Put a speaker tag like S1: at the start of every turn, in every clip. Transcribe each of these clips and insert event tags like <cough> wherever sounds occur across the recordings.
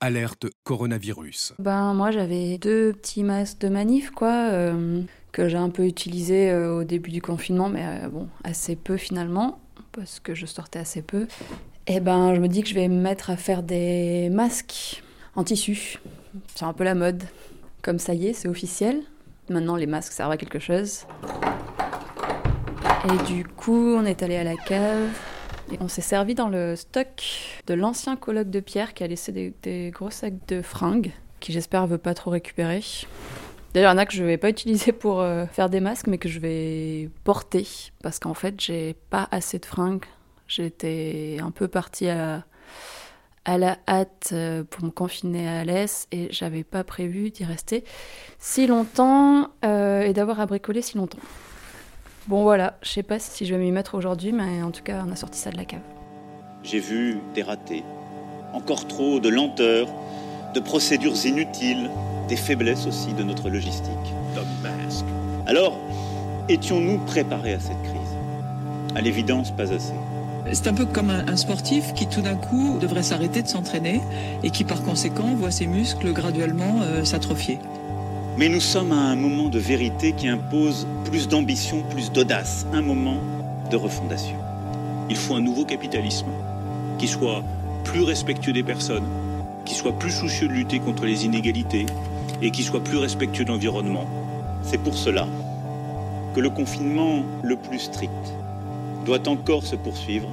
S1: Alerte coronavirus.
S2: Ben moi j'avais deux petits masques de manif quoi euh, que j'ai un peu utilisé euh, au début du confinement mais euh, bon assez peu finalement parce que je sortais assez peu. Et ben je me dis que je vais me mettre à faire des masques en tissu. C'est un peu la mode. Comme ça y est, c'est officiel. Maintenant les masques servent à quelque chose. Et du coup, on est allé à la cave et on s'est servi dans le stock de l'ancien coloc de Pierre qui a laissé des, gros sacs de fringues, qui j'espère veut pas trop récupérer. D'ailleurs, il y en a que je vais pas utiliser pour euh, faire des masques, mais que je vais porter, parce qu'en fait, j'ai pas assez de fringues. J'étais un peu partie à, à la hâte euh, pour me confiner à Alès, et j'avais pas prévu d'y rester si longtemps euh, et d'avoir à bricoler si longtemps. Bon voilà, je sais pas si je vais m'y mettre aujourd'hui, mais en tout cas, on a sorti ça de la cave.
S3: J'ai vu des ratés, encore trop de lenteur, de procédures inutiles, des faiblesses aussi de notre logistique. Alors, étions-nous préparés à cette crise? À l'évidence, pas assez.
S4: C'est un peu comme un, un sportif qui tout d'un coup devrait s'arrêter de s'entraîner et qui par conséquent voit ses muscles graduellement euh, s'atrophier.
S3: Mais nous sommes à un moment de vérité qui impose plus d'ambition, plus d'audace, un moment de refondation.
S5: Il faut un nouveau capitalisme qui soit plus respectueux des personnes, qui soit plus soucieux de lutter contre les inégalités et qui soit plus respectueux de l'environnement.
S3: C'est pour cela que le confinement le plus strict doit encore se poursuivre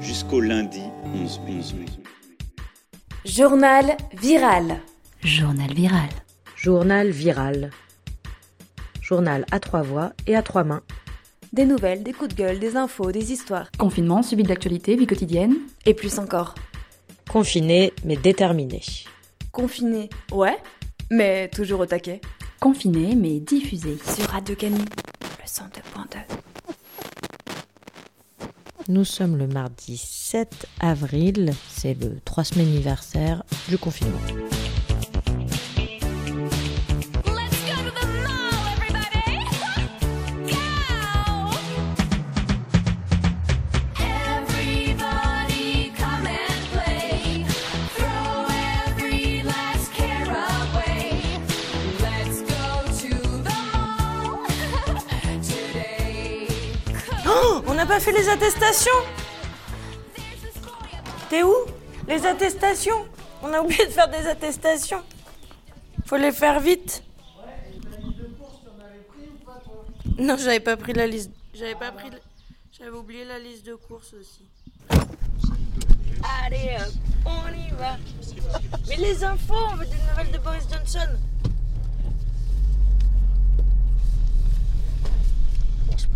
S3: jusqu'au lundi 11 mai.
S6: Journal viral.
S7: Journal viral.
S8: Journal viral. Journal à trois voix et à trois mains.
S6: Des nouvelles, des coups de gueule, des infos, des histoires.
S2: Confinement, suivi de l'actualité, vie quotidienne.
S6: Et plus encore.
S8: Confiné mais déterminé.
S6: Confiné, ouais, mais toujours au taquet.
S2: Confiné mais diffusé.
S6: Sur Radio Canu, le 102.2.
S8: Nous sommes le mardi 7 avril, c'est le 3 semaines anniversaire du confinement.
S9: N'a pas fait les attestations T'es où? Les attestations? On a oublié de faire des attestations. Faut les faire vite. Non, j'avais pas pris la liste. J'avais pas pris. la- J'avais oublié la liste de courses aussi. Allez, hop, on y va. Mais les infos, on veut des nouvelles de Boris Johnson.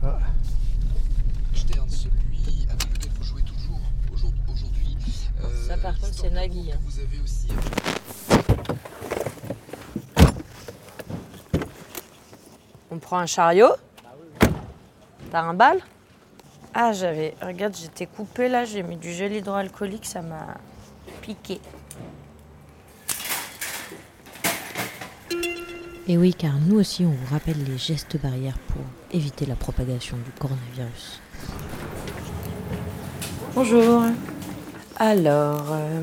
S10: pas. Stern, celui avec lequel vous jouez toujours aujourd'hui. aujourd'hui. Euh,
S8: Ça, par contre, c'est Nagui, hein.
S10: Vous avez aussi.
S9: On prend un chariot T'as un bal? Ah, j'avais. Regarde, j'étais coupée là, j'ai mis du gel hydroalcoolique, ça m'a piqué.
S8: Et oui, car nous aussi, on vous rappelle les gestes barrières pour éviter la propagation du coronavirus.
S9: Bonjour. Alors, euh,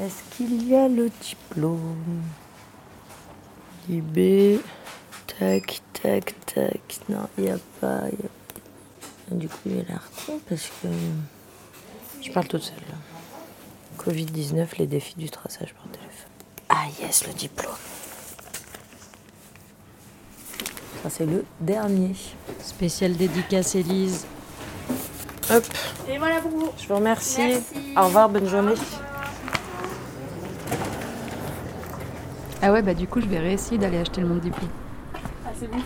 S9: est-ce qu'il y a le diplôme IB. Tac, tac, tac. Non, il n'y a pas. Du coup, il a l'air con parce que. Je parle toute seule là. Covid-19, les défis du traçage par téléphone. Ah, yes, le diplôme. Ça, c'est le dernier.
S8: Spéciale dédicace Élise.
S9: Hop,
S6: Et voilà pour vous.
S9: je vous remercie.
S6: Merci.
S9: Au revoir, bonne journée.
S2: Ah ouais, bah du coup, je vais réessayer d'aller acheter le monde diplôme.
S6: Ah, c'est bon.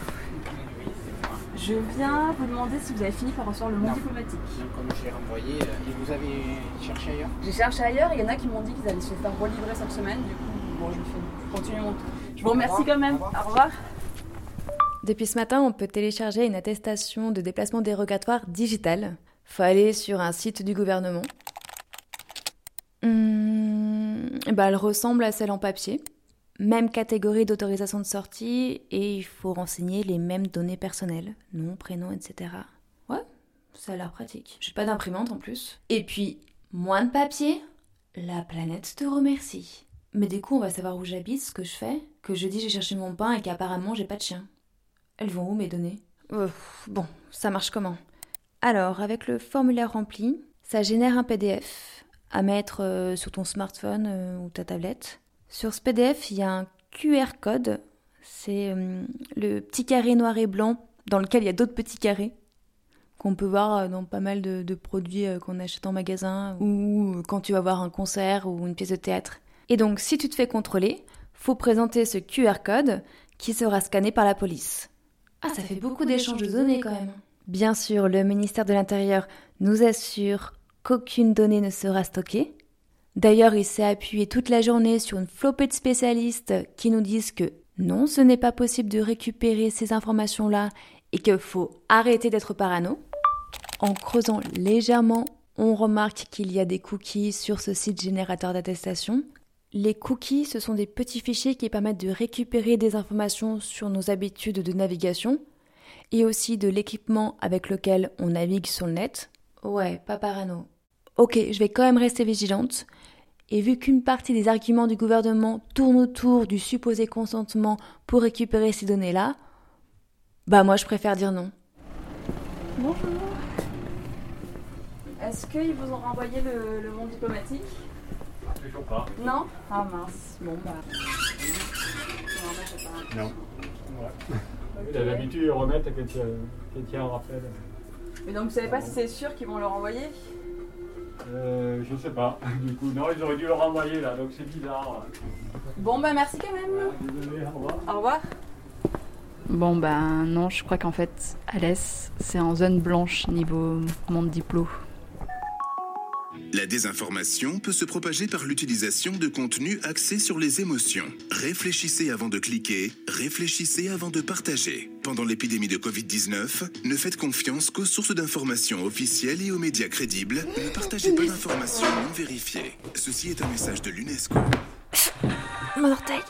S6: Je viens vous demander si vous avez fini par recevoir le monde diplomatique.
S11: Comme j'ai renvoyé, euh, et vous avez cherché ailleurs
S2: J'ai cherché ailleurs, il y en a qui m'ont dit qu'ils allaient se faire relivrer cette semaine, du coup, bon, je, fais, je continue mon tour. Je vous remercie quand même. Au revoir.
S6: Depuis ce matin, on peut télécharger une attestation de déplacement dérogatoire digitale. Faut aller sur un site du gouvernement. Hum, bah, elle ressemble à celle en papier. Même catégorie d'autorisation de sortie et il faut renseigner les mêmes données personnelles, nom, prénom, etc. Ouais, ça a l'air pratique. J'ai pas d'imprimante en plus. Et puis, moins de papier, La planète te remercie. Mais du coup, on va savoir où j'habite, ce que je fais, que je dis j'ai cherché mon pain et qu'apparemment j'ai pas de chien. Elles vont où mes données? Euh, Bon, ça marche comment? Alors, avec le formulaire rempli, ça génère un PDF à mettre euh, sur ton smartphone euh, ou ta tablette. Sur ce PDF, il y a un QR code. C'est le petit carré noir et blanc dans lequel il y a d'autres petits carrés qu'on peut voir dans pas mal de, de produits qu'on achète en magasin ou quand tu vas voir un concert ou une pièce de théâtre. Et donc, si tu te fais contrôler, faut présenter ce QR code qui sera scanné par la police. Ah, ça fait beaucoup d'échanges de données quand même. Bien sûr, le ministère de l'Intérieur nous assure qu'aucune donnée ne sera stockée. D'ailleurs, il s'est appuyé toute la journée sur une flopée de spécialistes qui nous disent que non, ce n'est pas possible de récupérer ces informations-là et qu'il faut arrêter d'être parano. En creusant légèrement, on remarque qu'il y a des cookies sur ce site générateur d'attestation. Les cookies, ce sont des petits fichiers qui permettent de récupérer des informations sur nos habitudes de navigation et aussi de l'équipement avec lequel on navigue sur le net. Ouais, pas parano. Ok, je vais quand même rester vigilante. Et vu qu'une partie des arguments du gouvernement tourne autour du supposé consentement pour récupérer ces données-là, bah moi je préfère dire non.
S2: Bonjour. Est-ce qu'ils vous ont renvoyé le, le monde diplomatique?
S7: Toujours pas.
S2: Non? Ah mince. Bon bah. Non, mais j'ai pas-
S7: Non. Ouais. A l'habitude de remettre qu'elle tient un rappel.
S2: Mais donc vous savez pas si c'est sûr qu'ils vont le renvoyer?
S7: Euh, je sais pas. <laughs> Du coup, non, ils auraient dû le renvoyer là, donc c'est bizarre.
S2: Bon bah merci quand même.
S7: Désolé, au revoir.
S2: Au revoir. Bon bah non, je crois qu'en fait, Alès, c'est en zone blanche niveau monde diplo.
S12: La désinformation peut se propager par l'utilisation de contenus axés sur les émotions. Réfléchissez avant de cliquer, réfléchissez avant de partager. Pendant l'épidémie de Covid-19, ne faites confiance qu'aux sources d'informations officielles et aux médias crédibles. Ne partagez pas d'informations non vérifiées. Ceci est un message de l'UNESCO.
S6: Mon orteil.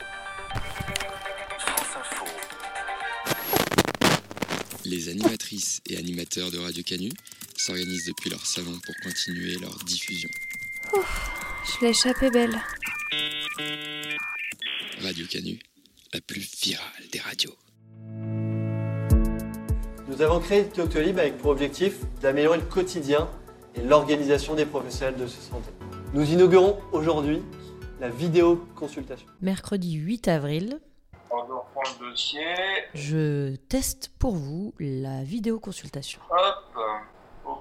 S13: Les animatrices et animateurs de Radio Canu s'organisent depuis leur salon pour continuer leur diffusion.
S6: Je l'ai échappé belle.
S13: Radio Canu, la plus virale des radios.
S14: Nous avons créé Doctolib avec pour objectif d'améliorer le quotidien et l'organisation des professionnels de santé. Nous inaugurons aujourd'hui la vidéo consultation.
S8: Mercredi 8 avril,
S15: On reprend le dossier.
S8: je teste pour vous la vidéoconsultation.
S15: Hop.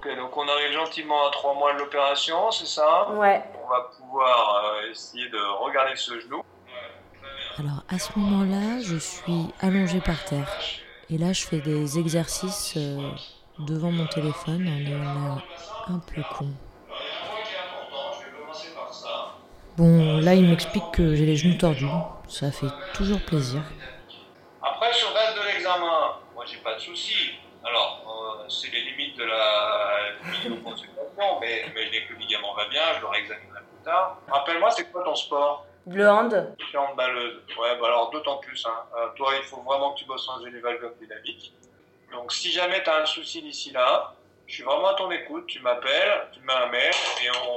S15: Ok, donc on arrive gentiment à trois mois de l'opération, c'est ça
S8: Ouais.
S15: On va pouvoir euh, essayer de regarder ce genou.
S8: Alors à ce moment-là, je suis allongée par terre. Et là, je fais des exercices euh, devant mon téléphone en ayant l'air un peu con. Bon, là, il m'explique que j'ai les genoux tordus. Ça fait toujours plaisir.
S15: Après, sur date de l'examen, moi j'ai pas de soucis. Alors, c'est les limites de la vidéoconsultation, mais, mais dès que le ligament va bien, je le réexaminerai plus tard. Rappelle-moi, c'est quoi ton sport?
S9: Le hand
S15: Je suis handballeuse. Ouais, bah alors d'autant plus. Hein. Euh, toi, il faut vraiment que tu bosses en génie valgum dynamique. Donc, si jamais tu as un souci d'ici là, je suis vraiment à ton écoute. Tu m'appelles, tu me mets un mail et on,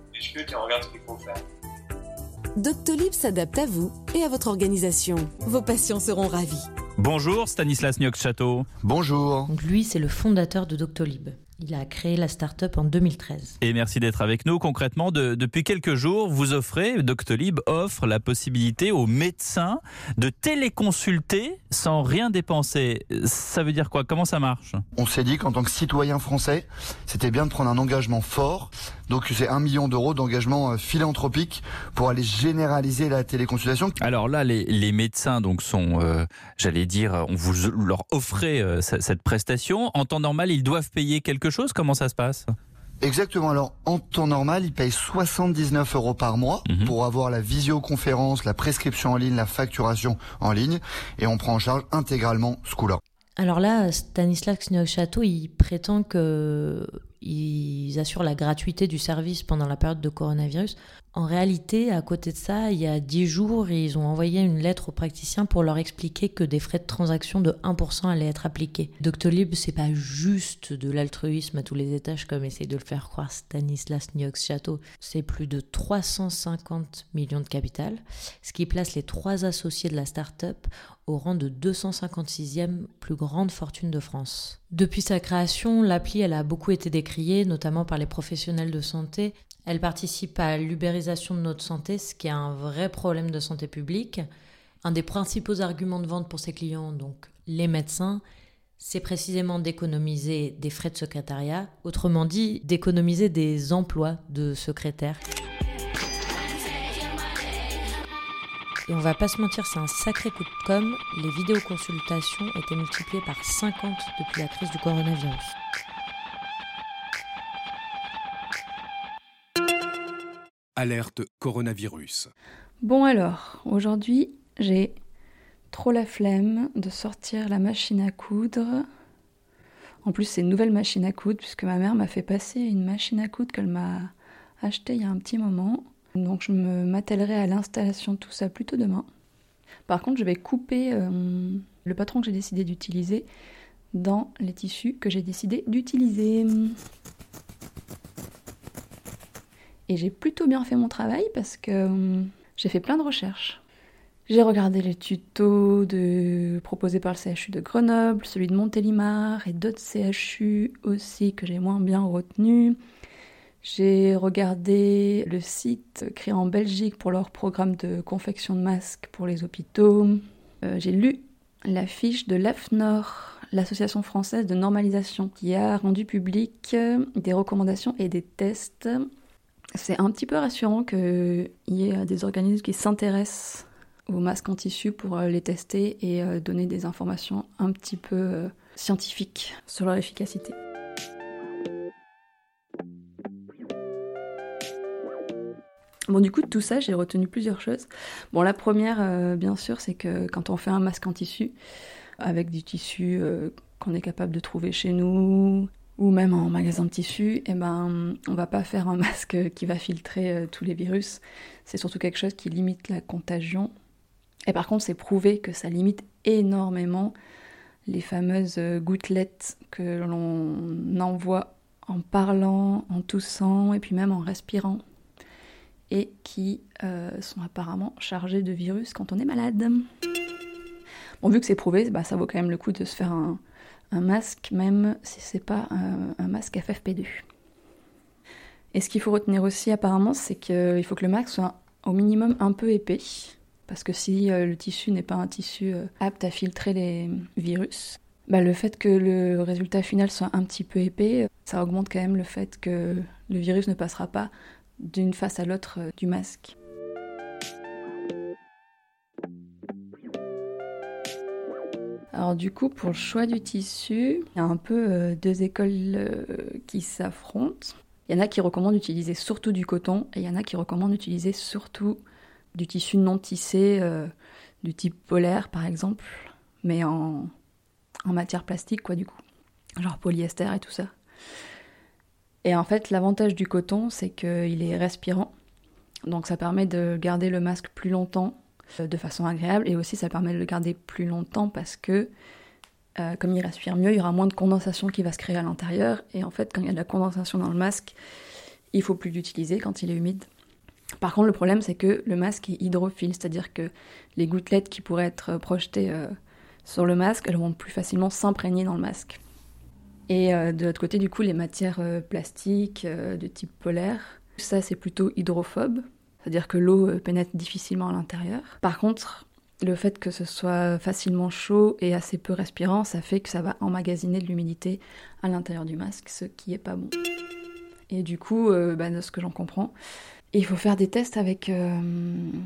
S15: on discute et on regarde ce qu'il faut faire.
S16: Doctolib s'adapte à vous et à votre organisation. Vos patients seront ravis.
S17: Bonjour Stanislas Niox-Château.
S18: Bonjour.
S8: Donc lui, c'est le fondateur de Doctolib. Il a créé la start-up en 2013.
S17: Et merci d'être avec nous. Concrètement, de- depuis quelques jours, vous offrez, Doctolib offre la possibilité aux médecins de téléconsulter sans rien dépenser. Ça veut dire quoi? Comment ça marche?
S18: On s'est dit qu'en tant que citoyen français, c'était bien de prendre un engagement fort. Donc c'est un million d'euros d'engagement euh, philanthropique pour aller généraliser la téléconsultation.
S17: Alors là, les, les médecins donc sont, euh, j'allais dire, on vous leur offrait euh, ce- cette prestation. En temps normal, ils doivent payer quelque chose? Comment ça se passe?
S18: Exactement. Alors, en temps normal, ils payent 79 euros par mois pour avoir la visioconférence, la prescription en ligne, la facturation en ligne. Et on prend en charge intégralement ce coût-là.
S8: Alors là, Stanislas Château, il prétend que ils assurent la gratuité du service pendant la période de coronavirus En réalité, à côté de ça, il y a 10 jours, ils ont envoyé une lettre aux praticiens pour leur expliquer que des frais de transaction de 1% allaient être appliqués. Doctolib, c'est pas juste de l'altruisme à tous les étages comme essaye de le faire croire Stanislas Niox Château. C'est plus de 350 millions de capital, ce qui place les trois associés de la start-up au rang de 256e plus grande fortune de France. Depuis sa création, l'appli elle a beaucoup été décriée, notamment par les professionnels de santé, elle participe à l'ubérisation de notre santé, ce qui est un vrai problème de santé publique. Un des principaux arguments de vente pour ses clients, donc les médecins, c'est précisément d'économiser des frais de secrétariat, autrement dit d'économiser des emplois de secrétaires. Et on va pas se mentir, c'est un sacré coup de com'. Les vidéoconsultations étaient multipliées par 50 depuis la crise du coronavirus.
S1: Alerte coronavirus.
S2: Bon alors, aujourd'hui, j'ai trop la flemme de sortir la machine à coudre. En plus, c'est une nouvelle machine à coudre puisque ma mère m'a fait passer une machine à coudre qu'elle m'a achetée il y a un petit moment. Donc je me m'attellerai à l'installation de tout ça plutôt demain. Par contre, je vais couper euh, le patron que j'ai décidé d'utiliser dans les tissus que j'ai décidé d'utiliser. Et j'ai plutôt bien fait mon travail parce que hum, j'ai fait plein de recherches. J'ai regardé les tutos proposés par le CHU de Grenoble, celui de Montélimar et d'autres CHU aussi que j'ai moins bien retenus. J'ai regardé le site créé en Belgique pour leur programme de confection de masques pour les hôpitaux. Euh, j'ai lu la fiche de l'AFNOR, l'association française de normalisation, qui a rendu public des recommandations et des tests c'est un petit peu rassurant qu'il y ait des organismes qui s'intéressent aux masques en tissu pour euh, les tester et euh, donner des informations un petit peu euh, scientifiques sur leur efficacité. Bon, du coup, de tout ça, j'ai retenu plusieurs choses. Bon, la première, bien sûr, c'est que quand on fait un masque en tissu, avec du tissu qu'on est capable de trouver chez nous, ou même en magasin de tissu, eh ben, on va pas faire un masque qui va filtrer euh, tous les virus. C'est surtout quelque chose qui limite la contagion. Et par contre, c'est prouvé que ça limite énormément les fameuses euh, gouttelettes que l'on envoie en parlant, en toussant et puis même en respirant et qui euh, sont apparemment chargées de virus quand on est malade. Bon, vu que c'est prouvé, bah, ça vaut quand même le coup de se faire un, un masque, même si c'est pas un, masque FFP2. Et ce qu'il faut retenir aussi apparemment, c'est qu'il faut que le masque soit au minimum un peu épais, parce que si euh, le tissu n'est pas un tissu euh, apte à filtrer les virus, bah, le fait que le résultat final soit un petit peu épais, ça augmente quand même le fait que le virus ne passera pas d'une face à l'autre euh, du masque. Alors du coup, pour le choix du tissu, il y a un peu euh, deux écoles euh, qui s'affrontent. Il y en a qui recommandent d'utiliser surtout du coton et il y en a qui recommandent d'utiliser surtout du tissu non tissé, euh, du type polaire par exemple, mais en, en matière plastique quoi du coup, genre polyester et tout ça. Et en fait, l'avantage du coton, c'est qu'il est respirant, donc ça permet de garder le masque plus longtemps de façon agréable et aussi ça permet de le garder plus longtemps parce que euh, comme il respire mieux, il y aura moins de condensation qui va se créer à l'intérieur et en fait quand il y a de la condensation dans le masque, il faut plus l'utiliser quand il est humide. Par contre, le problème c'est que le masque est hydrophile, c'est-à-dire que les gouttelettes qui pourraient être projetées euh, sur le masque, elles vont plus facilement s'imprégner dans le masque. Et de l'autre côté, du coup, les matières plastiques de type polaire, ça c'est plutôt hydrophobe, c'est-à-dire que l'eau euh, pénètre difficilement à l'intérieur. Par contre, le fait que ce soit facilement chaud et assez peu respirant, ça fait que ça va emmagasiner de l'humidité à l'intérieur du masque, ce qui est pas bon. Et du coup, euh, bah, de ce que j'en comprends, il faut faire des tests avec euh,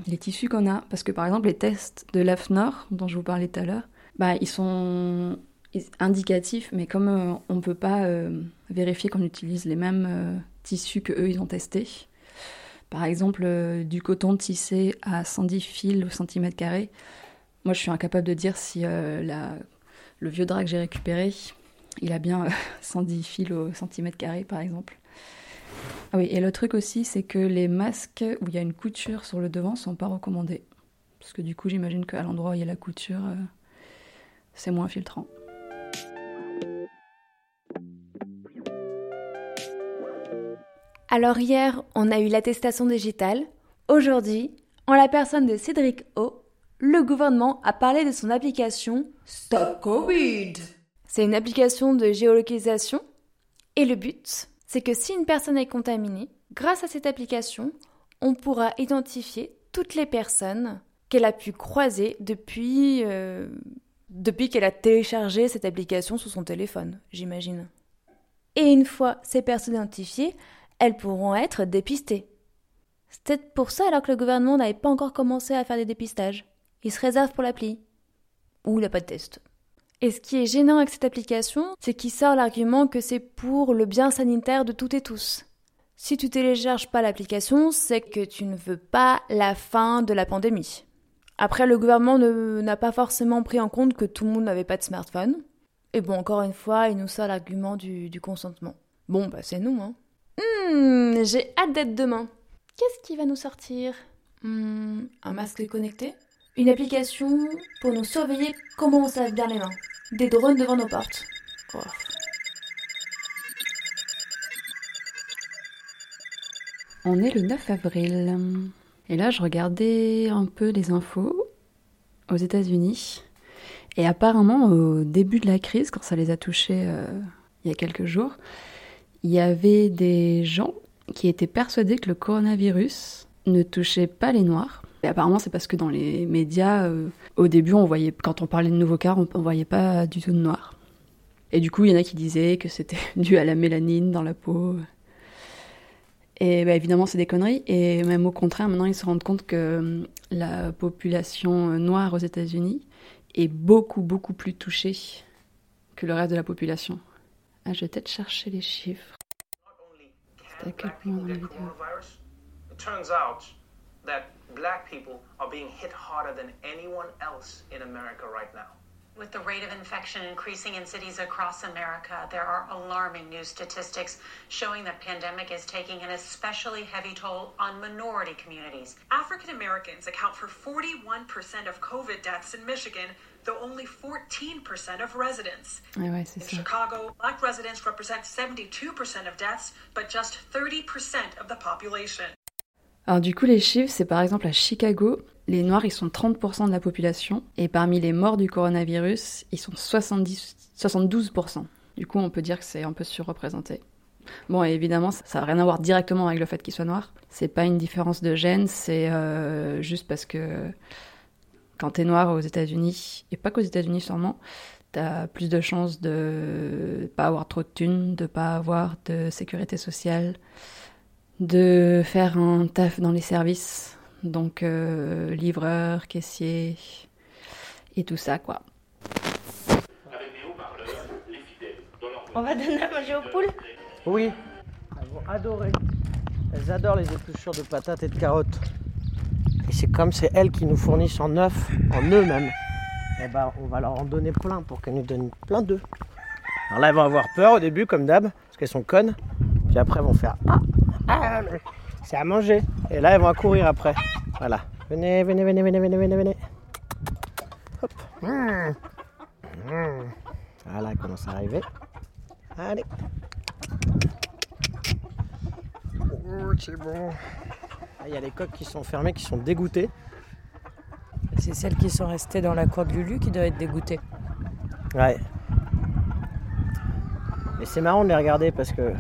S2: les tissus qu'on a. Parce que par exemple, les tests de l'AFNOR, dont je vous parlais tout à l'heure, bah, ils sont indicatifs, mais comme on ne peut pas vérifier qu'on utilise les mêmes tissus que eux ils ont testés, par exemple, euh, du coton tissé à 110 fils au centimètre carré. Moi, je suis incapable de dire si euh, le vieux drap que j'ai récupéré, il a bien 110 fils au centimètre carré, par exemple. Ah oui, et le truc aussi, c'est que les masques où il y a une couture sur le devant sont pas recommandés. Parce que du coup, j'imagine qu'à l'endroit où il y a la couture, euh, c'est moins filtrant.
S6: Alors hier, on a eu l'attestation digitale. Aujourd'hui, en la personne de Cédric O, le gouvernement a parlé de son application Stop Covid. C'est une application de géolocalisation et le but, c'est que si une personne est contaminée, grâce à cette application, on pourra identifier toutes les personnes qu'elle a pu croiser depuis, euh, depuis qu'elle a téléchargé cette application sur son téléphone, j'imagine. Et une fois ces personnes identifiées, elles pourront être dépistées. Peut-être pour ça alors que le gouvernement n'avait pas encore commencé à faire des dépistages. Il se réserve pour l'appli. Ou il n'a pas de test. Et ce qui est gênant avec cette application, c'est qu'il sort l'argument que c'est pour le bien sanitaire de toutes et tous. Si tu télécharges pas l'application, c'est que tu ne veux pas la fin de la pandémie. Après, le gouvernement n'a pas forcément pris en compte que tout le monde n'avait pas de smartphone. Et bon, encore une fois, il nous sort l'argument du, consentement. Bon, bah c'est nous, hein. Hmm, j'ai hâte d'être demain. Qu'est-ce qui va nous sortir? Hmm, Un masque connecté? Une application pour nous surveiller comment on se lave bien les mains des drones devant nos portes. Oh.
S2: On est le 9 avril. Et là, je regardais un peu les infos aux États-Unis. Et apparemment, au début de la crise, quand ça les a touchés euh, il y a quelques jours, il y avait des gens qui étaient persuadés que le coronavirus ne touchait pas les Noirs, et apparemment, c'est parce que dans les médias, euh, au début, on voyait, quand on parlait de nouveaux cas, on, ne voyait pas du tout de noir. Et du coup, il y en a qui disaient que c'était <laughs> dû à la mélanine dans la peau. Et bah, évidemment, c'est des conneries. Et même au contraire, maintenant, ils se rendent compte que hum, la population noire aux États-Unis est beaucoup, beaucoup plus touchée que le reste de la population. Ah, je vais peut-être chercher les chiffres. C'était à quel point dans la vidéo
S11: that black people are being hit harder than anyone else in America right now.
S19: With the rate of infection increasing in cities across America, there are alarming new statistics showing the pandemic is taking an especially heavy toll on minority communities.
S20: African Americans account for 41% of COVID deaths in Michigan, though only 14% of residents.
S2: Ouais, ouais,
S20: in
S2: ça.
S20: Chicago, black residents represent 72% of deaths, but just 30% of the population.
S2: Alors du coup, les chiffres, c'est par exemple à Chicago, les Noirs, ils sont 30% de la population, et parmi les morts du coronavirus, ils sont 70, 72%. Du coup, on peut dire que c'est un peu surreprésenté. Bon, évidemment, ça n'a rien à voir directement avec le fait qu'ils soient noirs. C'est pas une différence de gène, c'est euh, juste parce que quand t'es noir aux États-Unis, et pas qu'aux États-Unis seulement, t'as plus de chances de pas avoir trop de thunes, de pas avoir de sécurité sociale, de faire un taf dans les services, donc euh, livreur, caissier et tout ça quoi.
S9: On va donner à manger aux poules?
S11: Oui, elles vont adorer. Elles adorent les épluchures de patates et de carottes. Et c'est comme c'est elles qui nous fournissent en œufs, en œufs même. Et ben on va leur en donner plein pour qu'elles nous donnent plein d'œufs. Alors là elles vont avoir peur au début comme d'hab, parce qu'elles sont connes. Puis après elles vont faire Ah ah, c'est à manger. Et là, elles vont courir après. Voilà. Venez, venez, venez, venez, venez, venez, venez. Hop. Voilà, elle commence à arriver. Allez. Oh, c'est bon. Ah, il y a les coques qui sont fermées, qui sont dégoûtées.
S9: C'est celles qui sont restées dans la cour de Lulu qui doivent être dégoûtées.
S11: Ouais. Mais c'est marrant de les regarder parce que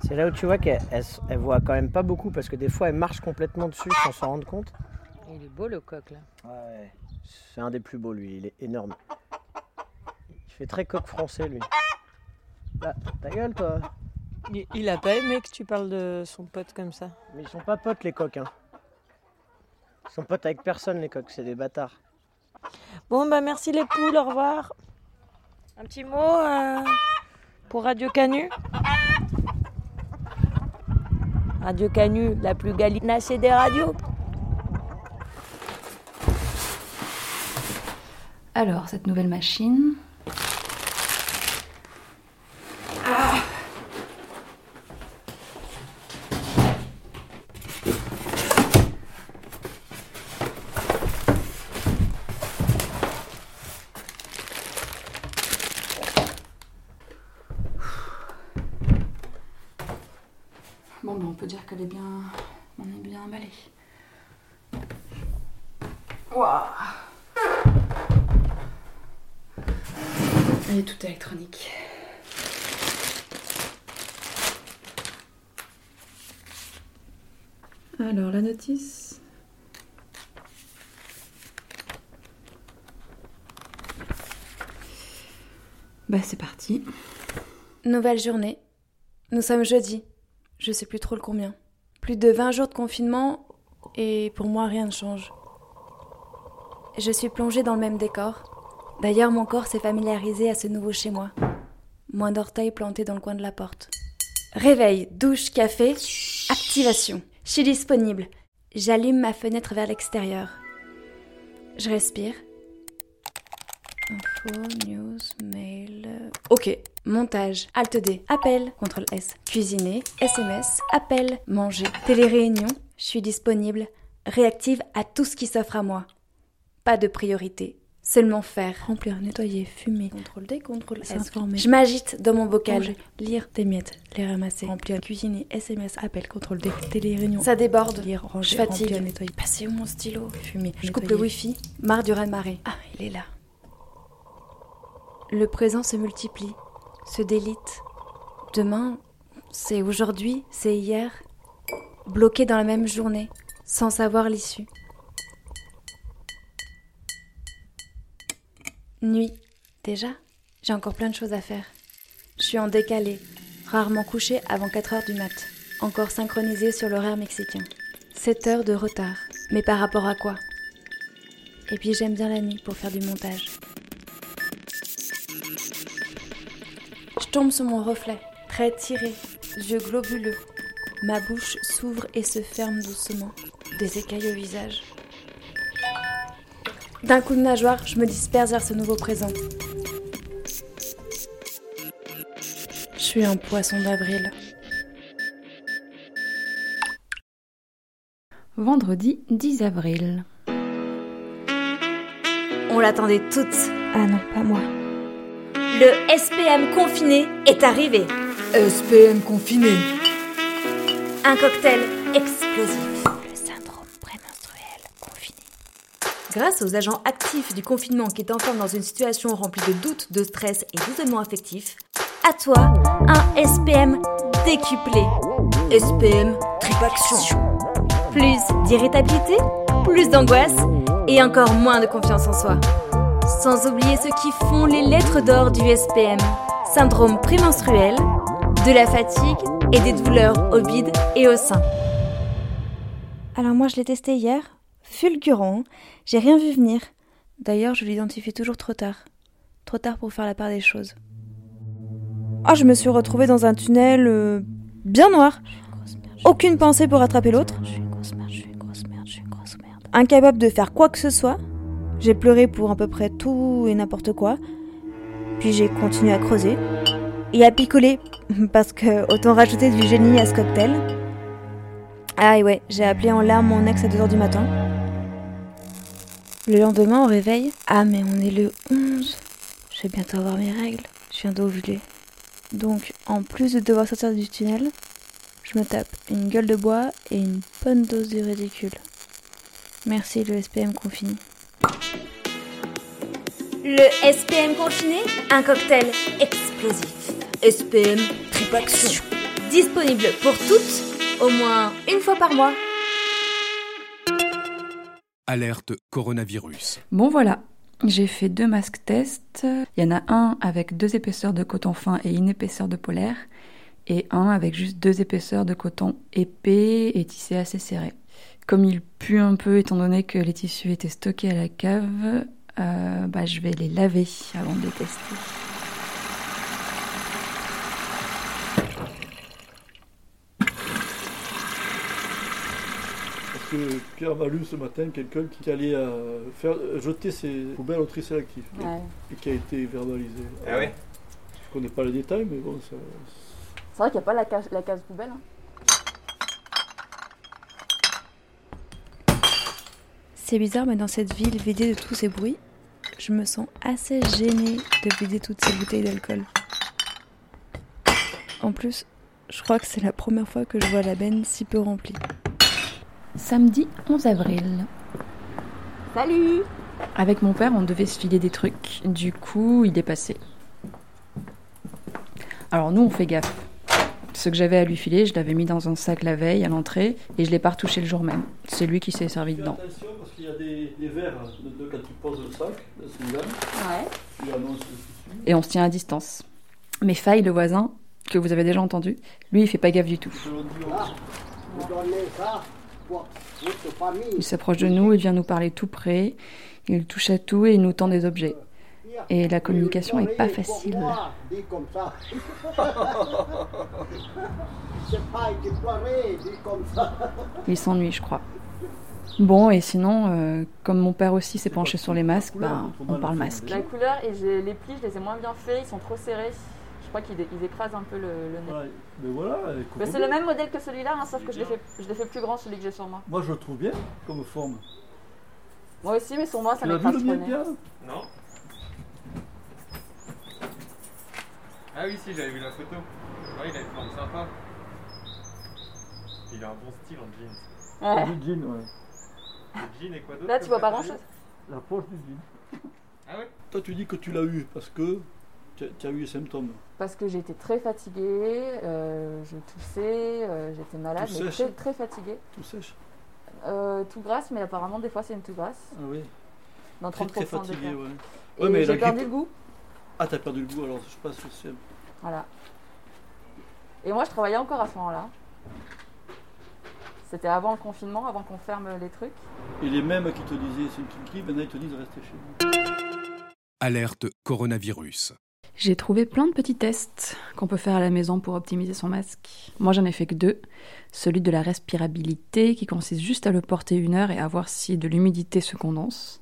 S11: c'est là où tu vois qu'elle elle, voit quand même pas beaucoup parce que des fois elle marche complètement dessus sans s'en rendre compte.
S9: Il est beau le coq là.
S11: Ouais, c'est un des plus beaux lui, il est énorme. Il fait très coq français lui. Bah, ta gueule toi.
S9: Il, a pas aimé que tu parles de son pote comme ça.
S11: Mais ils sont pas potes les coqs. Hein. Ils sont potes avec personne les coqs, c'est des bâtards.
S9: Bon bah merci les poules, au revoir. Un petit mot euh, pour Radio Canu Radio Canu, la plus galinacée des radios.
S2: Alors, cette nouvelle machine. peux dire qu'elle est bien. On est bien emballée. Waouh Elle est toute électronique. Bah, c'est parti.
S6: Nouvelle journée. Nous sommes jeudi. Je sais plus trop le combien. Plus de 20 jours de confinement et pour moi rien ne change. Je suis plongée dans le même décor. D'ailleurs, mon corps s'est familiarisé à ce nouveau chez moi. Moins d'orteils plantés dans le coin de la porte. Réveil, douche, café, activation. Je suis disponible. J'allume ma fenêtre vers l'extérieur. Je respire. Info, news, mail. Ok, montage, Alt D, appel, CTRL S, cuisiner, SMS, appel, manger, télé-réunion. Je suis disponible, réactive à tout ce qui s'offre à moi. Pas de priorité. Seulement faire. Remplir, nettoyer, fumer. CTRL D, CTRL S.
S2: S'informer.
S6: Je m'agite dans mon bocal.
S2: Manger.
S6: Lire des miettes,
S2: Les ramasser.
S6: remplir,
S2: Cuisiner, SMS, appel, contrôle D, télé, réunion.
S6: Ça déborde.
S2: Lire, ranger,
S6: Je fatigue.
S2: remplir, nettoyer.
S6: Passer où mon stylo
S2: Fumer.
S6: Je coupe le wifi. Marre du raz-de-marée. Ah, il est là. Le présent se multiplie, se délite. Demain, c'est aujourd'hui, c'est hier. Bloqué dans la même journée, sans savoir l'issue. Nuit. Déjà, j'ai encore plein de choses à faire. Je suis en décalé, rarement couché avant 4 heures du mat. Encore synchronisé sur l'horaire mexicain. 7 heures de retard. Mais par rapport à quoi? Et puis j'aime bien la nuit pour faire du montage. Je tombe sur mon reflet, très tiré, yeux globuleux. Ma bouche s'ouvre et se ferme doucement, des écailles au visage. D'un coup de nageoire, je me disperse vers ce nouveau présent. Je suis un poisson d'avril.
S2: Vendredi 10 avril.
S6: On l'attendait toutes.
S2: Ah non, pas moi.
S6: Le SPM confiné est arrivé.
S8: SPM confiné.
S6: Un cocktail explosif. Grâce aux agents actifs du confinement qui t'enferment dans une situation remplie de doutes, de stress et d'isolement affectif, à toi, un SPM décuplé. SPM tripaction. Plus d'irritabilité, plus d'angoisse et encore moins de confiance en soi. Sans oublier ceux qui font les lettres d'or du SPM. Syndrome prémenstruel, de la fatigue et des douleurs au bide et au sein. Alors moi je l'ai testé hier, fulgurant, j'ai rien vu venir. D'ailleurs je l'identifie toujours trop tard. Trop tard pour faire la part des choses. Ah je me suis retrouvée dans un tunnel euh, bien noir. Aucune pensée pour rattraper l'autre. Incapable de faire quoi que ce soit. J'ai pleuré pour à peu près tout et n'importe quoi. Puis j'ai continué à creuser et à picoler <laughs> parce que autant rajouter du génie à ce cocktail. Ah et ouais, j'ai appelé en larmes mon ex à 2h du matin. Le lendemain au réveil, ah mais on est le 11. Je vais bientôt avoir mes règles. Je viens d'ovuler. Donc en plus de devoir sortir du tunnel, je me tape une gueule de bois et une bonne dose de ridicule. Merci le SPM confiné. Le SPM confiné, un cocktail explosif. SPM tripaction. Disponible pour toutes, au moins une fois par mois.
S1: Alerte coronavirus.
S2: Bon voilà, j'ai fait deux masques tests. Il y en a un avec deux épaisseurs de coton fin et une épaisseur de polaire, et un avec juste deux épaisseurs de coton épais et tissé assez serré. Comme il pue un peu étant donné que les tissus étaient stockés à la cave, euh, bah, je vais les laver avant de les tester.
S21: Que Pierre m'a lu ce matin quelqu'un qui allait euh, faire, jeter ses poubelles au tri sélectif et-
S2: Ouais.
S21: et qui a été verbalisé.
S22: Ah oui
S21: Je connais pas les détails, mais bon, ça.
S2: C'est vrai qu'il n'y a pas la case, la case poubelle. hein.
S6: C'est bizarre, mais dans cette ville vidée de tous ces bruits, je me sens assez gênée de vider toutes ces bouteilles d'alcool. En plus,
S2: Je crois que c'est la première fois que je vois la benne si peu remplie. Samedi 11 avril.
S6: Salut
S2: Avec mon père, on devait se filer des trucs. Du coup, il est passé. Alors nous, on fait gaffe. Ce que j'avais à lui filer, je l'avais mis dans un sac la veille à l'entrée et je l'ai pas retouché le jour même. C'est lui qui s'est servi
S21: Fais
S2: dedans.
S21: attention parce qu'il y a des, des verres de, de- quand tu poses le sac, là, celui-là.
S2: Ouais.
S21: Le.
S2: Et on se tient à distance. Mais Faye, le voisin, que vous avez déjà entendu, lui, il fait pas gaffe du tout. Il s'approche de nous, il vient nous parler tout près, il touche à tout et il nous tend des objets. Et la communication est pas facile. <laughs> Il s'ennuie, je crois. Bon, et sinon, euh, comme mon père aussi s'est penché sur les masques, ben, on parle masque.
S22: La couleur et les plis, je les ai moins bien faits, ils sont trop serrés. Je crois qu'ils ils écrasent un peu le, le nez.
S21: Ouais, mais voilà.
S22: Mais c'est le même modèle que celui-là, hein, sauf que je l'ai fait, je l'ai fait plus grand, celui que j'ai sur moi.
S21: Moi, je le trouve bien comme forme.
S22: Moi aussi, mais sur moi, ça m'écrase
S21: le
S22: nez.
S21: bien
S23: Non. Ah oui, si, j'avais vu la photo. Ouais, il a une forme sympa. Il a un bon style en jeans.
S22: Ouais.
S21: Du jean, ouais.
S23: Le jean et quoi d'autre
S22: Là, tu vois pas grand-chose.
S21: La poche du jean.
S23: Ah ouais?
S21: Toi, tu dis que tu l'as eu parce que tu as, eu les symptômes.
S22: Parce que j'étais très fatiguée, euh, je toussais, euh, j'étais malade,
S21: Tout
S22: mais
S21: sèche
S22: très, très fatiguée.
S21: Tout sèche.
S22: Euh, tout grasse, mais apparemment, des fois, c'est une tout grasse.
S21: Ah oui.
S22: Dans
S21: Très,
S22: 30%
S21: très
S22: des
S21: fatigué,
S22: cas.
S21: ouais.
S22: Et
S21: Ouais, mais
S22: j'ai perdu
S21: grippe-
S22: le goût.
S21: Ah, t'as perdu le goût, alors je que c'est.
S22: Voilà. Et moi, je travaillais encore à ce moment-là. C'était avant le confinement, avant qu'on ferme les trucs.
S21: Et les mêmes qui te disaient c'est une petite grippe, maintenant ils te disent de rester chez vous.
S1: Alerte coronavirus.
S2: J'ai trouvé plein de petits tests qu'on peut faire à la maison pour optimiser son masque. Moi, j'en ai fait que deux. Celui de la respirabilité, qui consiste juste à le porter une heure et à voir si de l'humidité se condense.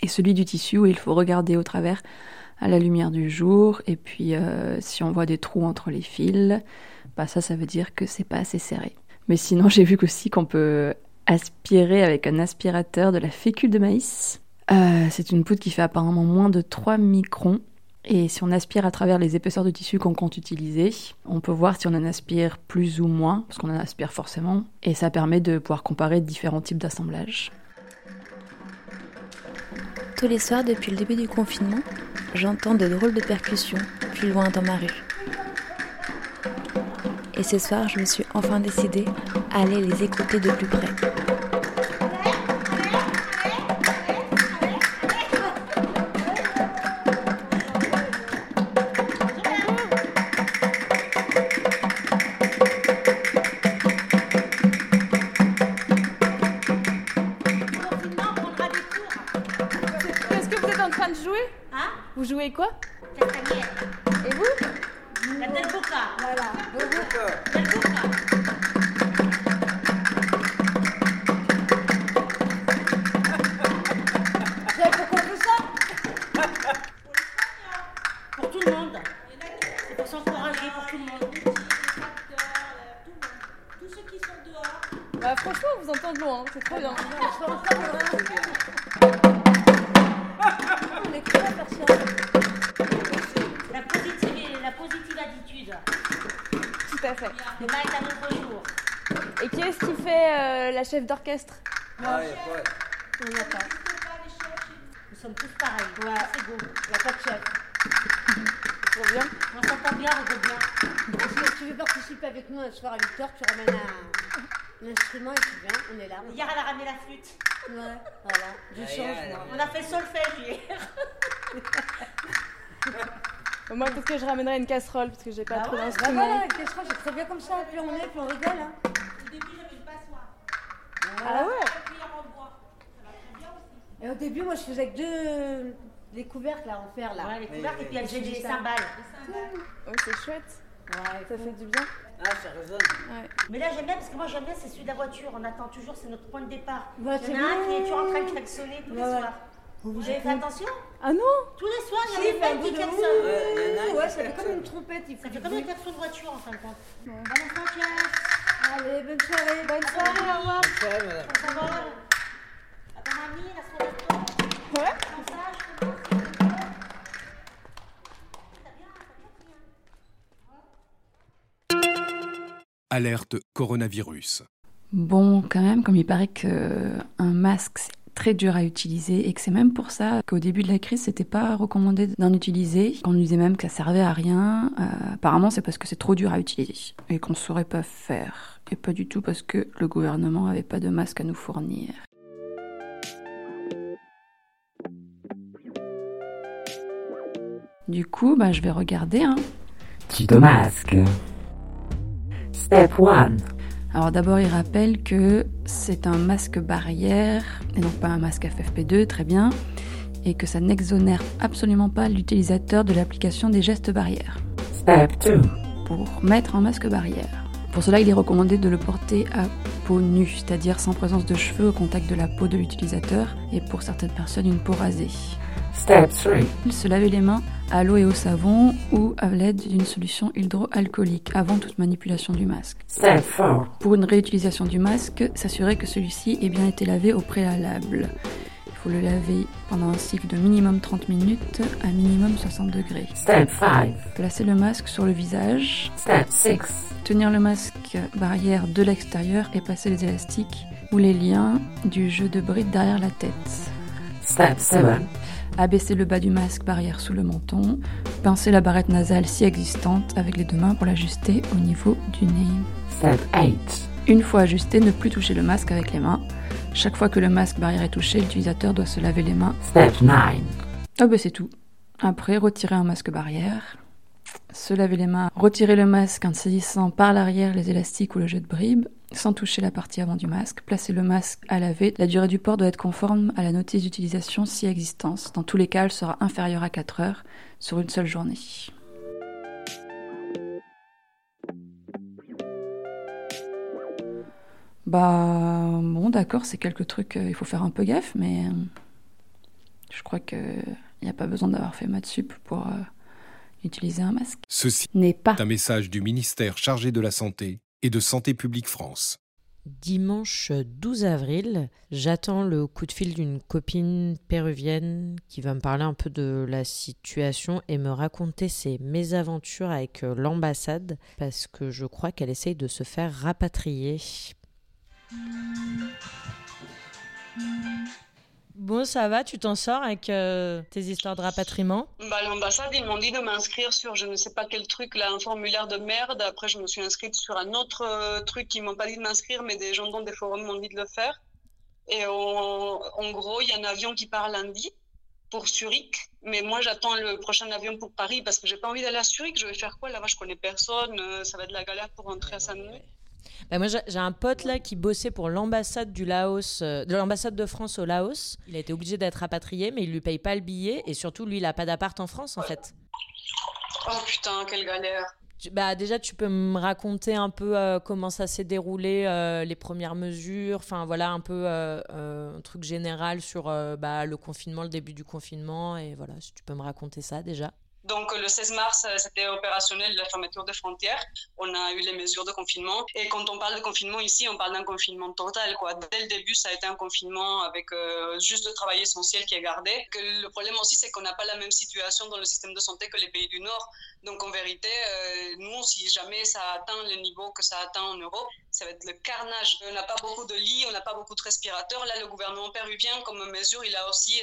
S2: Et celui du tissu, où il faut regarder au travers à la lumière du jour. Et puis, euh, si on voit des trous entre les fils, bah ça, ça veut dire que c'est pas assez serré. Mais sinon, <laughs> j'ai vu aussi qu'on peut aspirer avec un aspirateur de la fécule de maïs. Euh, c'est une poudre qui fait apparemment moins de 3 microns. Et si on aspire à travers les épaisseurs de tissu qu'on compte utiliser, on peut voir si on en aspire plus ou moins, parce qu'on en aspire forcément, et ça permet de pouvoir comparer différents types d'assemblages.
S6: Tous les soirs depuis le début du confinement, j'entends de drôles de percussions plus loin dans ma rue. Et ce soir, je me suis enfin décidée à aller les écouter de plus près.
S22: Jouez quoi
S24: Et vous La Del Boca. Voilà. Del Boca. Vous savez pourquoi on fait ça Pour tout le monde. C'est pour s'encourager pour tout le monde. Tous ceux qui sont dehors.
S22: Bah, franchement, on vous entend de loin, c'est très bien. Euh, la chef d'orchestre
S24: Ah, y a pas. Il n'y a pas. Nous sommes tous pareils. Ouais. C'est beau. Il n'y a pas de chef.
S22: Trop bien.
S24: On s'entend bien, on veut bien.
S25: Si tu veux participer avec nous un soir à 8h, tu ramènes un, un instrument et tu viens, on est là.
S24: Hier, elle a ramené la flûte.
S25: Ouais, voilà. Du
S24: Aïe,
S25: change, moi.
S24: On a fait le solfège hier. <laughs>
S22: Moi, peut-être que je ramènerai une casserole parce que j'ai pas
S25: Bah
S22: trop
S25: ouais, bah
S22: d'instruments.
S25: voilà, qu'est-ce que c'est très bien comme ça, plus on est, plus on rigole. Hein.
S24: Au début, j'avais une passoire.
S22: Ah ouais
S24: Cuillère en bois. Ça va très bien aussi.
S25: Et au début, moi, je faisais que deux. Les couvercles là, en fer là.
S24: Ouais, les couvercles, et puis elle faisait des cymbales.
S22: Oh, c'est chouette.
S25: Ouais,
S22: Ça fait du bien.
S25: Ah, ça résonne.
S22: Ouais.
S24: Mais là, j'aime bien parce que moi, j'aime bien, c'est celui de la voiture. On attend toujours, c'est notre point de départ.
S25: Ouais,
S24: Il y en a un qui est toujours en train de klaxonner tous les
S25: Ouais, ouais.
S24: soirs.
S25: Vous
S24: avez fait attention?
S22: Ah non
S24: Tous les soirs, il y des
S25: fait un
S24: klaxonnent.
S25: ouh, Ouais, ça fait comme une trompette, il
S24: Ça
S25: fait
S24: comme un klaxon de voiture en fin de compte.
S25: Ouais.
S24: Bon
S25: Allez, bonne soirée.
S22: Bonne soirée, au revoir.
S25: Bonne soirée, madame.
S24: Ça va À ta mamie, la soirée.
S22: Ouais.
S24: Comme ça, je commence.
S1: Alerte coronavirus.
S2: Bon, quand même, comme il paraît qu'un masque, c'est très dur à utiliser et que c'est même pour ça qu'au début de la crise, c'était pas recommandé d'en utiliser. On nous disait même que ça servait à rien. Euh, apparemment, c'est parce que c'est trop dur à utiliser et qu'on saurait pas faire. Et pas du tout parce que le gouvernement avait pas de masque à nous fournir. Du coup, bah, je vais regarder. Hein.
S26: Tuto masque? Step 1.
S2: Alors d'abord, il rappelle que c'est un masque barrière et non pas un masque FFP2, très bien, et que ça n'exonère absolument pas l'utilisateur de l'application des gestes barrières.
S26: Step 2.
S2: Pour mettre un masque barrière. Pour cela, il est recommandé de le porter à peau nue, c'est-à-dire sans présence de cheveux au contact de la peau de l'utilisateur, et pour certaines personnes, une peau rasée.
S26: Step 3.
S2: Il se laver les mains à l'eau et au savon ou à l'aide d'une solution hydroalcoolique avant toute manipulation du masque.
S26: Step 4.
S2: Pour une réutilisation du masque, s'assurer que celui-ci ait bien été lavé au préalable. Il faut le laver pendant un cycle de minimum 30 minutes à minimum 60 degrés.
S26: Step 5.
S2: Placer le masque sur le visage.
S26: Step 6.
S2: Tenir le masque barrière de l'extérieur et passer les élastiques ou les liens du jeu de bride derrière la tête.
S26: Step 7.
S2: Abaisser le bas du masque barrière sous le menton. Pincer la barrette nasale si existante avec les deux mains pour l'ajuster au niveau du nez.
S26: Step 8.
S2: Une fois ajusté, ne plus toucher le masque avec les mains. Chaque fois que le masque barrière est touché, l'utilisateur doit se laver les mains.
S26: Step 9.
S2: Ah bah c'est tout. Après, retirer un masque barrière. Se laver les mains. Retirer le masque en saisissant par l'arrière les élastiques ou le jeu de bride sans toucher la partie avant du masque. Placer le masque à laver. La durée du port doit être conforme à la notice d'utilisation si existence. Dans tous les cas, elle sera inférieure à 4 heures sur une seule journée. Bah bon d'accord, c'est quelques trucs, euh, il faut faire un peu gaffe, mais euh, je crois qu'il n'y a pas besoin d'avoir fait maths sup pour euh, utiliser un masque.
S1: Ceci
S2: n'est pas
S1: un message du ministère chargé de la Santé et de Santé publique France.
S8: Dimanche 12 avril, j'attends le coup de fil d'une copine péruvienne qui va me parler un peu de la situation et me raconter ses mésaventures avec l'ambassade parce que je crois qu'elle essaye de se faire rapatrier. Bon, ça va, tu t'en sors avec euh, tes histoires de rapatriement?
S27: Bah, L'ambassade, ils m'ont dit de m'inscrire sur je ne sais pas quel truc, là, un formulaire de merde. Après, je me suis inscrite sur un autre euh, truc. Ils m'ont pas dit de m'inscrire, mais des gens dans des forums m'ont dit de le faire. Et en gros, il y a un avion qui part lundi pour Zurich. Mais moi, j'attends le prochain avion pour Paris parce que j'ai pas envie d'aller à Zurich. Je vais faire quoi là-bas? Je connais personne. euh, ça va être la galère pour rentrer à Saint-Denis.
S8: Bah, moi, j'ai un pote là qui bossait pour l'ambassade du Laos, euh, de l'ambassade de France au Laos. Il a été obligé d'être rapatrié, mais il lui paye pas le billet et surtout, lui, il a pas d'appart en France en fait.
S27: Oh putain, quelle galère.
S8: Tu- Bah déjà, tu peux me raconter un peu euh, comment ça s'est déroulé, euh, les premières mesures, enfin voilà un peu un truc général sur bah, le confinement, le début du confinement et voilà, si tu peux me raconter ça déjà.
S27: Donc le 16 mars, euh, c'était opérationnel la fermeture des frontières. On a eu les mesures de confinement. Et quand on parle de confinement ici, on parle d'un confinement total. Dès le début, ça a été un confinement avec euh, juste le travail essentiel qui est gardé. Le problème aussi, c'est qu'on n'a pas la même situation dans le système de santé que les pays du Nord. Donc en vérité, euh, nous, si jamais ça atteint les niveaux que ça atteint en Europe, ça va être le carnage. On n'a pas beaucoup de lits, on n'a pas beaucoup de respirateurs. Là, le gouvernement péruvien, comme mesure, il a aussi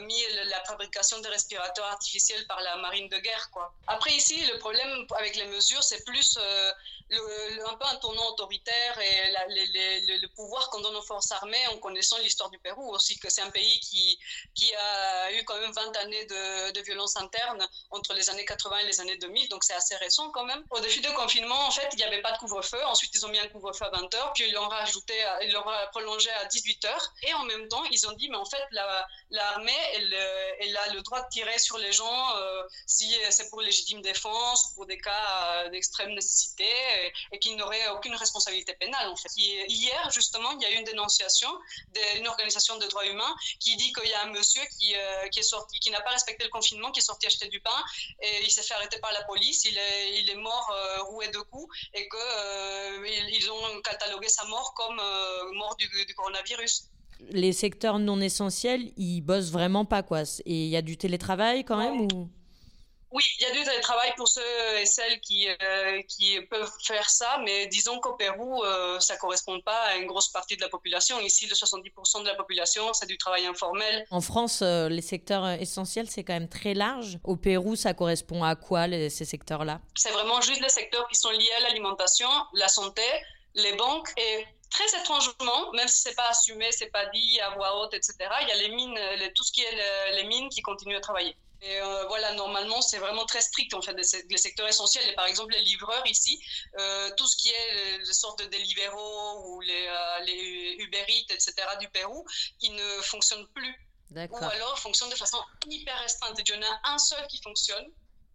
S27: mis le- la fabrication de respirateurs artificiels par la marine de guerre. Quoi. Après, ici, le problème avec les mesures, c'est plus euh, un peu un tournant autoritaire et le, pouvoir qu'on donne aux forces armées en connaissant l'histoire du Pérou aussi, que c'est un pays qui, qui a eu quand même 20 années de, de violence interne entre les années 80 et les années 2000, donc c'est assez récent quand même. Au défi de confinement, en fait, il n'y avait pas de couvre-feu. Ensuite, ils ont mis un couvre-feu à 20h, puis ils l'ont rajouté, ils l'ont prolongé à 18h. Et en même temps, ils ont dit, mais en fait, la- l'armée, elle, elle a le droit de tirer sur les gens euh, si c'est pour légitime défense ou pour des cas euh, d'extrême nécessité et, et qu'ils n'auraient aucune responsabilité pénale, en fait. Hi- Hier, justement, il y a eu une dénonciation d'une organisation de droits humains qui dit qu'il y a un monsieur qui, euh, qui est sorti, qui n'a pas respecté le confinement, qui est sorti acheter du pain et il s'est fait arrêter par la police. Il est, il est mort euh, roué de coups et que euh, ils, ont catalogué sa mort comme mort du, du coronavirus.
S8: Les secteurs non essentiels, ils bossent vraiment pas quoi. Et il y a du télétravail quand même ou?
S27: Oui, il y a du télétravail pour ceux et celles qui, euh, qui peuvent faire ça, mais disons qu'au Pérou, euh, ça ne correspond pas à une grosse partie de la population. Ici, le 70% de la population, c'est du travail informel.
S8: En France, euh, les secteurs essentiels, c'est quand même très large. Au Pérou, ça correspond à quoi, les- ces secteurs-là?
S27: C'est vraiment juste les secteurs qui sont liés à l'alimentation, la santé, les banques et très étrangement, même si c'est pas assumé, c'est pas dit à voix haute, etc. Il y a les mines, les- tout ce qui est le- les mines qui continuent à travailler. Et euh, voilà, normalement, c'est vraiment très strict en fait, les, se- les secteurs essentiels. Et par exemple, les livreurs ici, euh, tout ce qui est les, les sortes de Deliveroo ou les, euh, les Uber Eats, etc. du Pérou, ils ne fonctionnent plus. Ou alors fonctionnent de façon hyper restreinte. Il y en a un seul qui fonctionne,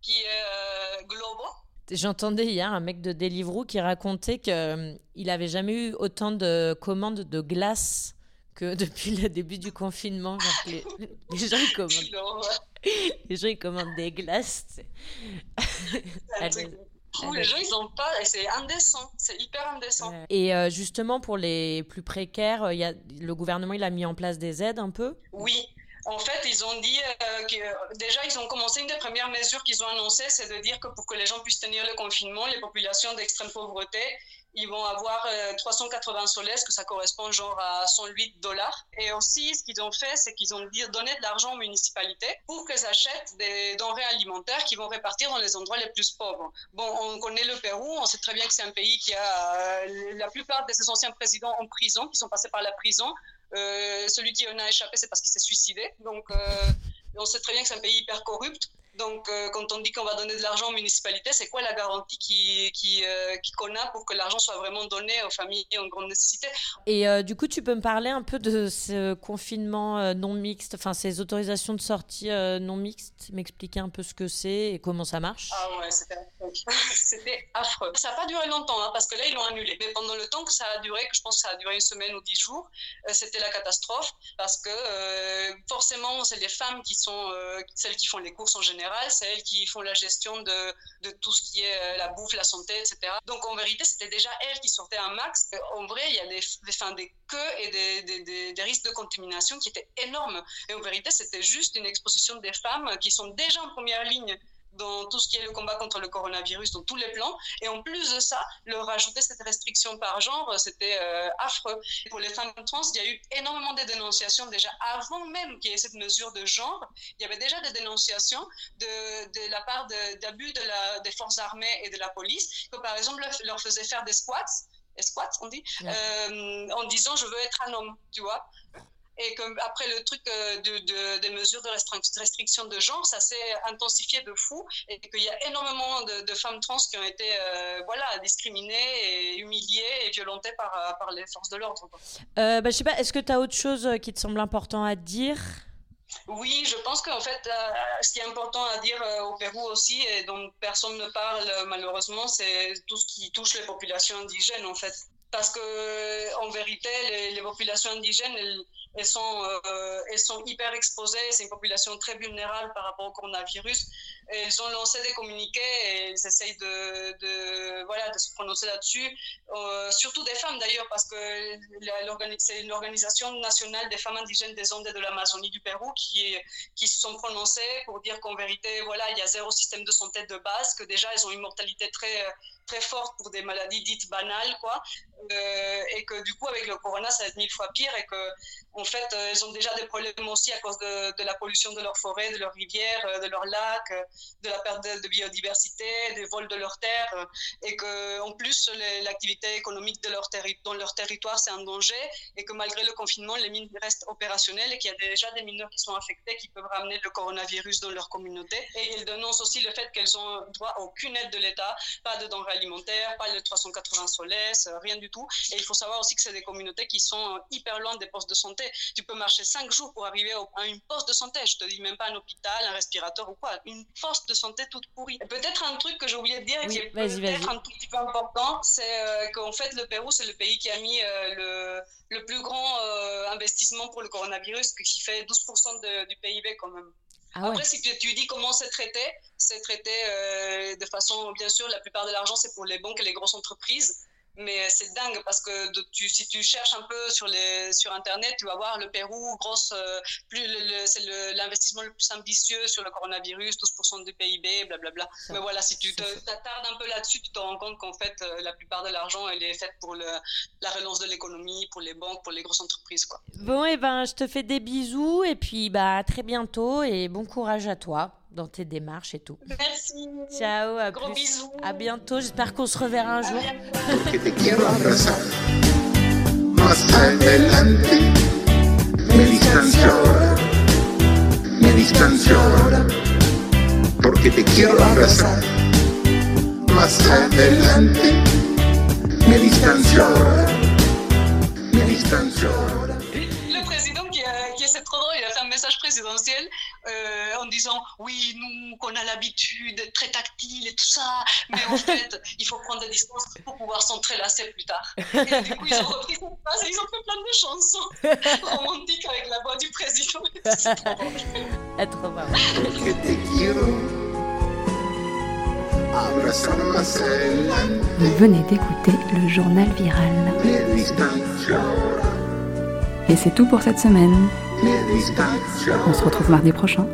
S27: qui est euh, Globo.
S8: J'entendais hier un mec de Deliveroo qui racontait qu'il avait jamais eu autant de commandes de glace que <laughs> depuis le début du confinement. Genre les, les gens ils commandent,
S27: Non,
S8: les gens ils commandent des glaces.
S27: fou. Les gens, ils ont pas. C'est indécent. C'est hyper indécent.
S8: Et euh, justement pour les plus précaires, euh, il y a, le gouvernement il a mis en place des aides un peu?
S27: Oui. En fait, ils ont dit euh, que déjà, ils ont commencé une des premières mesures qu'ils ont annoncées, c'est de dire que pour que les gens puissent tenir le confinement, les populations d'extrême pauvreté, ils vont avoir euh, 380 soles, que ça correspond genre à 108 dollars. Et aussi, ce qu'ils ont fait, c'est qu'ils ont donné de l'argent aux municipalités pour qu'elles achètent des denrées alimentaires qui vont répartir dans les endroits les plus pauvres. Bon, on connaît le Pérou, on sait très bien que c'est un pays qui a euh, la plupart de ses anciens présidents en prison, qui sont passés par la prison. Euh, celui qui en a échappé, c'est parce qu'il s'est suicidé. Donc, euh, on sait très bien que c'est un pays hyper corrupt. Donc, euh, quand on dit qu'on va donner de l'argent aux municipalités, c'est quoi la garantie qui, qui, euh, qui- qu'on a pour que l'argent soit vraiment donné aux familles en grande nécessité?
S8: Et euh, du coup, tu peux me parler un peu de ce confinement euh, non mixte, enfin ces autorisations de sortie non mixtes, m'expliquer un peu ce que c'est et comment ça marche?
S27: Ah ouais, c'était affreux. <laughs> C'était affreux. Ça n'a pas duré longtemps, hein, parce que là, ils l'ont annulé. Mais pendant le temps que ça a duré, que je pense que ça a duré une semaine ou dix jours, c'était la catastrophe, parce que forcément, c'est les femmes qui sont celles qui font les courses en général, c'est elles qui font la gestion de, tout ce qui est euh, la bouffe, la santé, etc. Donc en vérité, c'était déjà elles qui sortaient un max. En vrai, il y a des, des, des queues et des risques de contamination qui étaient énormes. Et en vérité, c'était juste une exposition des femmes qui sont déjà en première ligne dans tout ce qui est le combat contre le coronavirus, dans tous les plans. Et en plus de ça, leur rajouter cette restriction par genre, c'était euh, affreux. Pour les femmes trans, il y a eu énormément de dénonciations déjà avant même qu'il y ait cette mesure de genre. Il y avait déjà des dénonciations de, de la part d'abus de la, des forces armées et de la police, que par exemple leur- leur faisaient faire des squats, des squats on dit,
S8: Ouais.
S27: euh, en disant je veux être un homme, tu vois et que après le truc euh, de, de- des mesures de restri- restriction de genre, ça s'est intensifié de fou et qu'il y a énormément de, de femmes trans qui ont été euh, voilà, discriminées et humiliées et violentées par, euh, par les forces de l'ordre.
S8: Euh, bah, je sais pas, est-ce que tu as autre chose qui te semble important à dire?
S27: Oui, je pense qu'en fait, euh, ce qui est important à dire euh, au Pérou aussi, et dont personne ne parle euh, malheureusement, c'est tout ce qui touche les populations indigènes en fait. Parce que en vérité, les, les populations indigènes, elles, elles sont, euh, elles sont hyper exposées. C'est une population très vulnérable par rapport au coronavirus. Et elles ont lancé des communiqués et elles essayent de, de, voilà, de se prononcer là-dessus. Euh, surtout des femmes d'ailleurs, parce que c'est l'Organisation nationale des femmes indigènes des Andes et de l'Amazonie du Pérou qui, qui se sont prononcées pour dire qu'en vérité, voilà, il y a zéro système de santé de base, que déjà elles ont une mortalité très, très forte pour des maladies dites banales, quoi. Euh, et que du coup, avec le corona, ça va être mille fois pire et que, en fait, euh, elles ont déjà des problèmes aussi à cause de, la pollution de leurs forêts, de leurs rivières, euh, de leurs lacs, euh, de la perte de, biodiversité, des vols de leurs terres, et que, en plus, l'activité économique de leur dans leur territoire, c'est un danger, et que malgré le confinement, les mines restent opérationnelles et qu'il y a déjà des mineurs qui sont infectés qui peuvent ramener le coronavirus dans leur communauté. Et ils dénoncent aussi le fait qu'elles ont droit à aucune aide de l'État, pas de denrées alimentaires, pas de 380 soles, euh, rien du tout. Et il faut savoir aussi que c'est des communautés qui sont hyper loin des postes de santé. Tu peux marcher cinq jours pour arriver à une poste de santé. Je te dis même pas un hôpital, un respirateur ou quoi. Une poste de santé toute pourrie. Peut-être un truc que j'ai oublié de dire,
S8: Oui,
S27: qui est peut-être un tout petit peu important, c'est euh, qu'en fait le Pérou, c'est le pays qui a mis euh, le, le plus grand euh, investissement pour le coronavirus, qui fait 12% de- du PIB quand même.
S8: Ah ouais.
S27: Après, si tu, tu dis comment c'est traité, c'est traité euh, de façon, bien sûr, la plupart de l'argent, c'est pour les banques et les grosses entreprises. Mais c'est dingue parce que de- tu, si tu cherches un peu sur, les, sur Internet, tu vas voir le Pérou, grosse, euh, plus c'est le- l'investissement le, plus ambitieux sur le coronavirus, 12% du PIB, blablabla. Mais voilà, si tu t'attardes un peu là-dessus, tu te rends compte qu'en fait, euh, la plupart de l'argent, elle est faite pour le, la relance de l'économie, pour les banques, pour les grosses entreprises. Quoi.
S8: Bon, et ben, je te fais des bisous et puis bah à très bientôt et bon courage à toi dans tes démarches et tout.
S27: Merci.
S8: Ciao, à
S27: Gros
S8: plus.
S27: bisous.
S8: À bientôt. J'espère qu'on se reverra un jour.
S28: porque te quiero abrazar. Más adelante me distancio ahora, me distancio ahora.
S27: Le président qui, a- qui c'est trop drôle, il a fait un message présidentiel euh, en disant oui, nous qu'on a l'habitude d'être très tactile et tout ça, mais en <laughs> fait, il faut prendre des distances pour pouvoir s'entrelacer plus tard. Et du coup, ils ont repris cette phrase et ils ont fait plein de chansons <laughs> romantiques avec la voix du président. <laughs> C'est trop
S28: adelante,
S29: Vous venez d'écouter le journal viral. Et c'est tout pour cette semaine. On se retrouve mardi prochain.